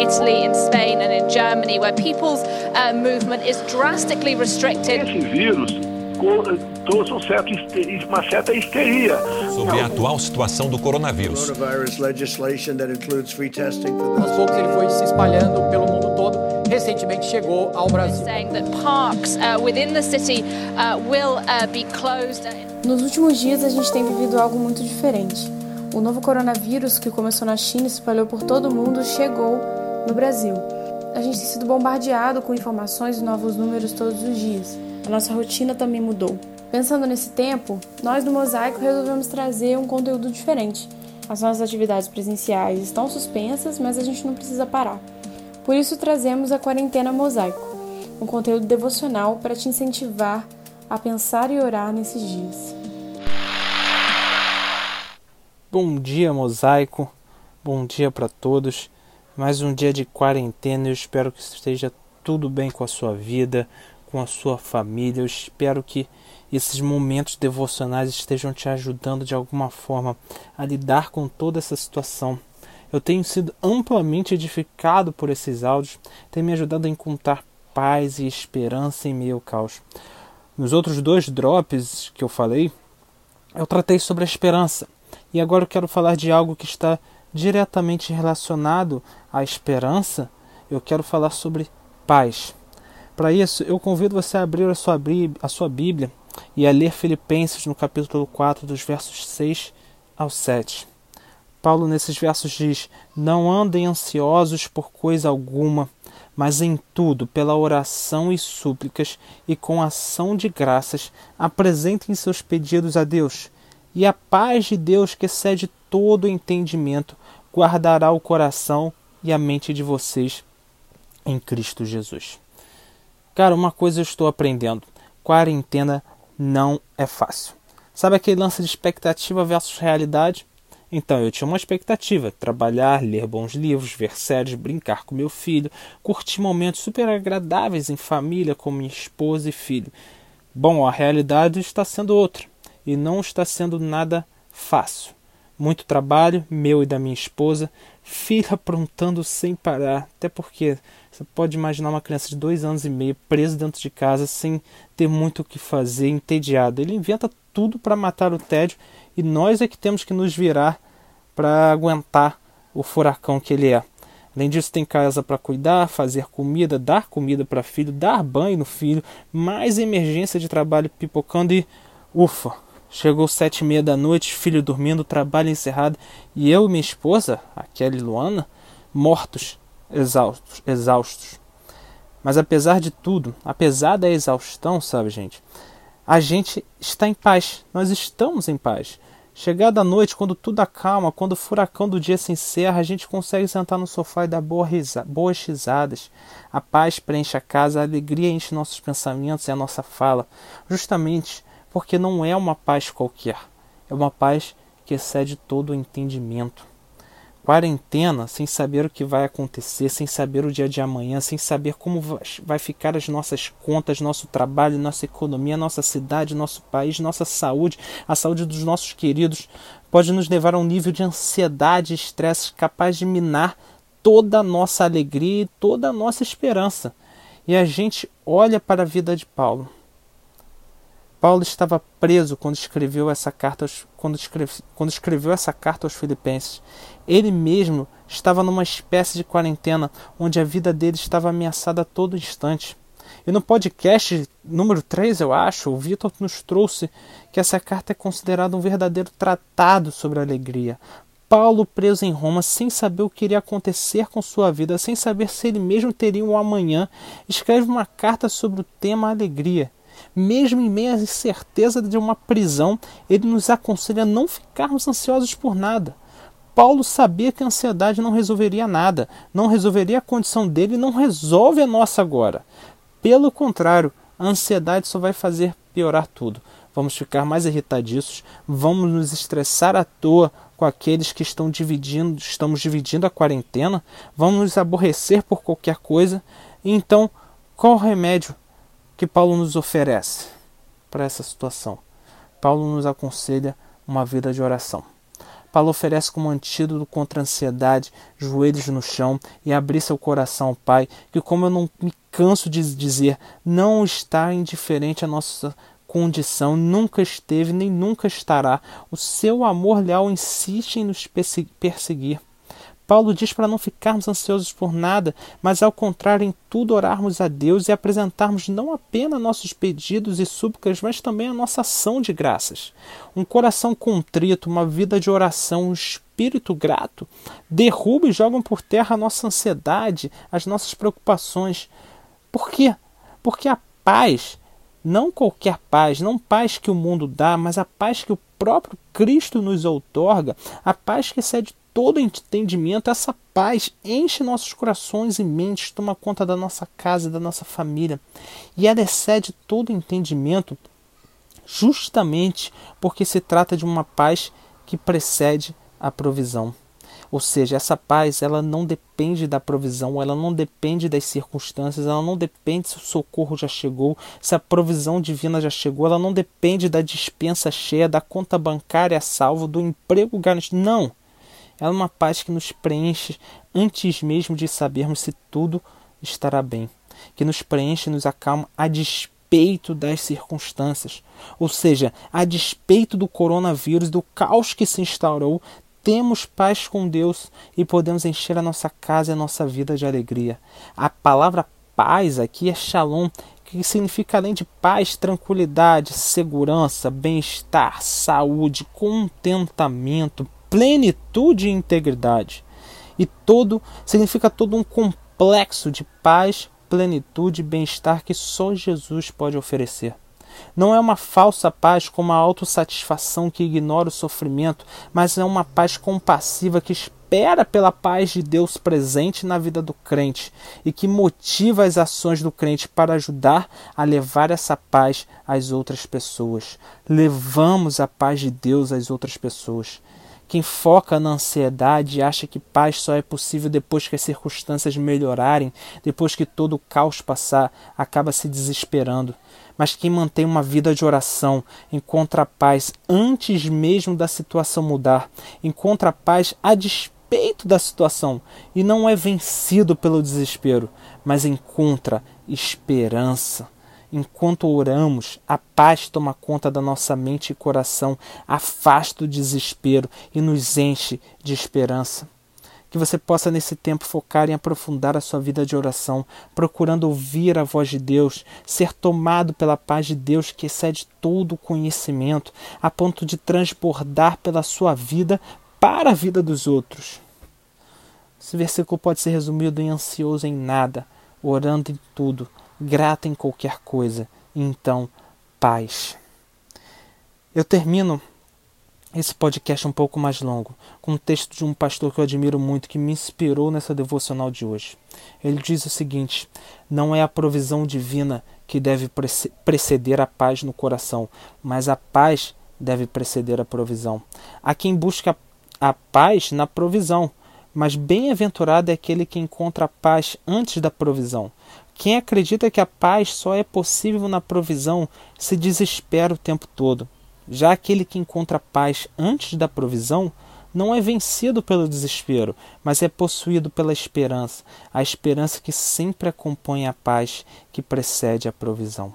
Italy, in Spain, and in Germany, where people's uh, movement is drastically restricted. Esse vírus trouxe um certo, uma certa histeria. Sobre a atual situação do coronavírus. Aos poucos ele foi se espalhando pelo mundo todo. Recentemente chegou ao Brasil. Nos últimos dias a gente tem vivido algo muito diferente. O novo coronavírus que começou na China e se espalhou por todo o mundo chegou no Brasil. A gente tem sido bombardeado com informações e novos números todos os dias. A nossa rotina também mudou. Pensando nesse tempo, nós do Mosaico resolvemos trazer um conteúdo diferente. As nossas atividades presenciais estão suspensas, mas a gente não precisa parar. Por isso trazemos a Quarentena Mosaico, um conteúdo devocional para te incentivar a pensar e orar nesses dias. Bom dia, Mosaico. Bom dia para todos. Mais um dia de quarentena. Eu espero que esteja tudo bem com a sua vida, com a sua família. Eu espero que esses momentos devocionais estejam te ajudando de alguma forma a lidar com toda essa situação. Eu tenho sido amplamente edificado por esses áudios, tem me ajudado a encontrar paz e esperança em meio ao caos. Nos outros dois drops que eu falei, eu tratei sobre a esperança. E agora eu quero falar de algo que está diretamente relacionado à esperança. Eu quero falar sobre paz. Para isso, eu convido você a abrir a sua, a sua Bíblia e a ler Filipenses no capítulo 4, dos versos 6 ao 7. Paulo, nesses versos, diz: Não andem ansiosos por coisa alguma, mas em tudo, pela oração e súplicas e com ação de graças, apresentem seus pedidos a Deus. E a paz de Deus, que excede todo entendimento, guardará o coração e a mente de vocês em Cristo Jesus. Cara, uma coisa eu estou aprendendo: quarentena não é fácil. Sabe aquele lance de expectativa versus realidade? Então eu tinha uma expectativa: trabalhar, ler bons livros, ver séries, brincar com meu filho, curtir momentos super agradáveis em família com minha esposa e filho. Bom, a realidade está sendo outra e não está sendo nada fácil. Muito trabalho, meu e da minha esposa, filho aprontando sem parar, até porque você pode imaginar uma criança de dois anos e meio preso dentro de casa sem ter muito o que fazer, entediado. Ele inventa tudo para matar o tédio e nós é que temos que nos virar para aguentar o furacão que ele é. Além disso, tem casa para cuidar, fazer comida, dar comida para filho, dar banho no filho, mais emergência de trabalho pipocando e ufa, chegou sete e meia da noite, filho dormindo, trabalho encerrado e eu e minha esposa, a Kelly Luana, mortos, exaustos, exaustos. Mas apesar de tudo, apesar da exaustão, sabe, gente, a gente está em paz. Nós estamos em paz. Chegada a noite, quando tudo acalma, quando o furacão do dia se encerra, a gente consegue sentar no sofá e dar boas risadas. A paz preenche a casa, a alegria enche nossos pensamentos e a nossa fala, justamente porque não é uma paz qualquer, é uma paz que excede todo o entendimento. Quarentena sem saber o que vai acontecer, sem saber o dia de amanhã, sem saber como vai ficar as nossas contas, nosso trabalho, nossa economia, nossa cidade, nosso país, nossa saúde, a saúde dos nossos queridos, pode nos levar a um nível de ansiedade e estresse capaz de minar toda a nossa alegria e toda a nossa esperança. E a gente olha para a vida de Paulo Paulo estava preso quando escreveu essa carta aos, quando, escreve, quando escreveu essa carta aos Filipenses. Ele mesmo estava numa espécie de quarentena onde a vida dele estava ameaçada a todo instante. E no podcast número 3, eu acho, o Vitor nos trouxe que essa carta é considerada um verdadeiro tratado sobre alegria. Paulo, preso em Roma, sem saber o que iria acontecer com sua vida, sem saber se ele mesmo teria um amanhã, escreve uma carta sobre o tema alegria. Mesmo em meio à incerteza de uma prisão, ele nos aconselha a não ficarmos ansiosos por nada. Paulo sabia que a ansiedade não resolveria nada, não resolveria a condição dele, não resolve a nossa agora. Pelo contrário, a ansiedade só vai fazer piorar tudo. Vamos ficar mais irritadiços, vamos nos estressar à toa com aqueles que estão dividindo, estamos dividindo a quarentena, vamos nos aborrecer por qualquer coisa. Então, qual remédio que Paulo nos oferece para essa situação? Paulo nos aconselha uma vida de oração. Paulo oferece como antídoto contra a ansiedade, joelhos no chão e abrir seu coração ao Pai, que, como eu não me canso de dizer, não está indiferente à nossa condição, nunca esteve nem nunca estará. O seu amor leal insiste em nos perseguir. Paulo diz para não ficarmos ansiosos por nada, mas ao contrário, em tudo orarmos a Deus e apresentarmos não apenas nossos pedidos e súplicas, mas também a nossa ação de graças. Um coração contrito, uma vida de oração, um espírito grato, derruba e jogam por terra a nossa ansiedade, as nossas preocupações. Por quê? Porque a paz, não qualquer paz, não paz que o mundo dá, mas a paz que o próprio Cristo nos outorga, a paz que excede todo entendimento, essa paz enche nossos corações e mentes, toma conta da nossa casa e da nossa família. E ela excede todo entendimento justamente porque se trata de uma paz que precede a provisão. Ou seja, essa paz ela não depende da provisão, ela não depende das circunstâncias, ela não depende se o socorro já chegou, se a provisão divina já chegou, ela não depende da dispensa cheia, da conta bancária salvo, do emprego garantido. Não! Ela é uma paz que nos preenche antes mesmo de sabermos se tudo estará bem, que nos preenche e nos acalma a despeito das circunstâncias. Ou seja, a despeito do coronavírus, do caos que se instaurou, temos paz com Deus e podemos encher a nossa casa e a nossa vida de alegria. A palavra paz aqui é shalom, que significa além de paz, tranquilidade, segurança, bem-estar, saúde, contentamento, plenitude e integridade. E todo significa todo um complexo de paz, plenitude e bem-estar que só Jesus pode oferecer. Não é uma falsa paz com uma autossatisfação que ignora o sofrimento, mas é uma paz compassiva que espera pela paz de Deus presente na vida do crente e que motiva as ações do crente para ajudar a levar essa paz às outras pessoas. Levamos a paz de Deus às outras pessoas. Quem foca na ansiedade acha que paz só é possível depois que as circunstâncias melhorarem, depois que todo o caos passar, acaba se desesperando. Mas quem mantém uma vida de oração encontra paz antes mesmo da situação mudar, encontra paz a despeito da situação e não é vencido pelo desespero, mas encontra esperança. Enquanto oramos, a paz toma conta da nossa mente e coração, afasta o desespero e nos enche de esperança. Que você possa nesse tempo focar em aprofundar a sua vida de oração, procurando ouvir a voz de Deus, ser tomado pela paz de Deus que excede todo o conhecimento, a ponto de transbordar pela sua vida para a vida dos outros. Esse versículo pode ser resumido em ansioso em nada, orando em tudo, grata em qualquer coisa, então paz. Eu termino esse podcast um pouco mais longo, com um texto de um pastor que eu admiro muito, que me inspirou nessa devocional de hoje. Ele diz o seguinte: Não é a provisão divina que deve preceder a paz no coração, mas a paz deve preceder a provisão. Há quem busca a paz na provisão, mas bem-aventurado é aquele que encontra a paz antes da provisão. Quem acredita que a paz só é possível na provisão se desespera o tempo todo. Já aquele que encontra paz antes da provisão não é vencido pelo desespero, mas é possuído pela esperança, a esperança que sempre acompanha a paz que precede a provisão.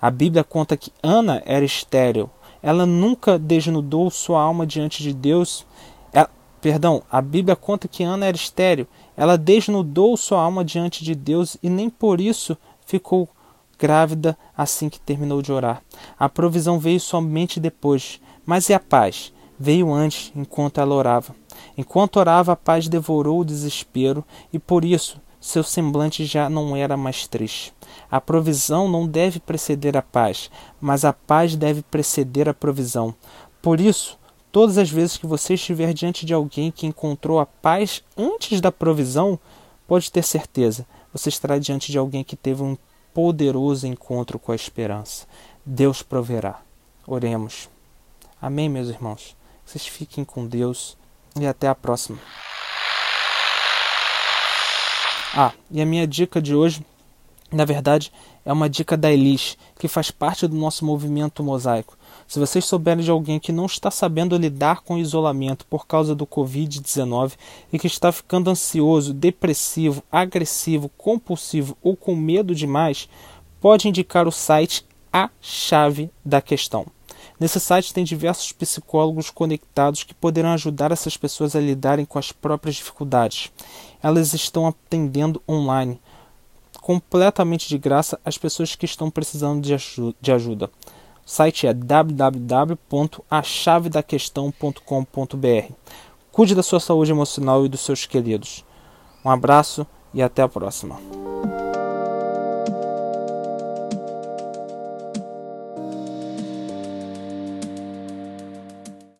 A Bíblia conta que Ana era estéril. Ela nunca desnudou sua alma diante de Deus. Ela, perdão, a Bíblia conta que Ana era estéril ela desnudou sua alma diante de Deus e nem por isso ficou grávida assim que terminou de orar. A provisão veio somente depois, mas e a paz? Veio antes, enquanto ela orava. Enquanto orava, a paz devorou o desespero e por isso seu semblante já não era mais triste. A provisão não deve preceder a paz, mas a paz deve preceder a provisão. Por isso, Todas as vezes que você estiver diante de alguém que encontrou a paz antes da provisão, pode ter certeza, você estará diante de alguém que teve um poderoso encontro com a esperança. Deus proverá. Oremos. Amém, meus irmãos. Vocês fiquem com Deus e até a próxima. Ah, e a minha dica de hoje Na verdade, é uma dica da Elis, que faz parte do nosso movimento mosaico. Se vocês souberem de alguém que não está sabendo lidar com o isolamento por causa do Covid-19 e que está ficando ansioso, depressivo, agressivo, compulsivo ou com medo demais, pode indicar o site A Chave da Questão. Nesse site tem diversos psicólogos conectados que poderão ajudar essas pessoas a lidarem com as próprias dificuldades. Elas estão atendendo online, completamente de graça, as pessoas que estão precisando de ajuda. O site é www.achavedaquestão.com.br. Cuide da sua saúde emocional e dos seus queridos. Um abraço e até a próxima.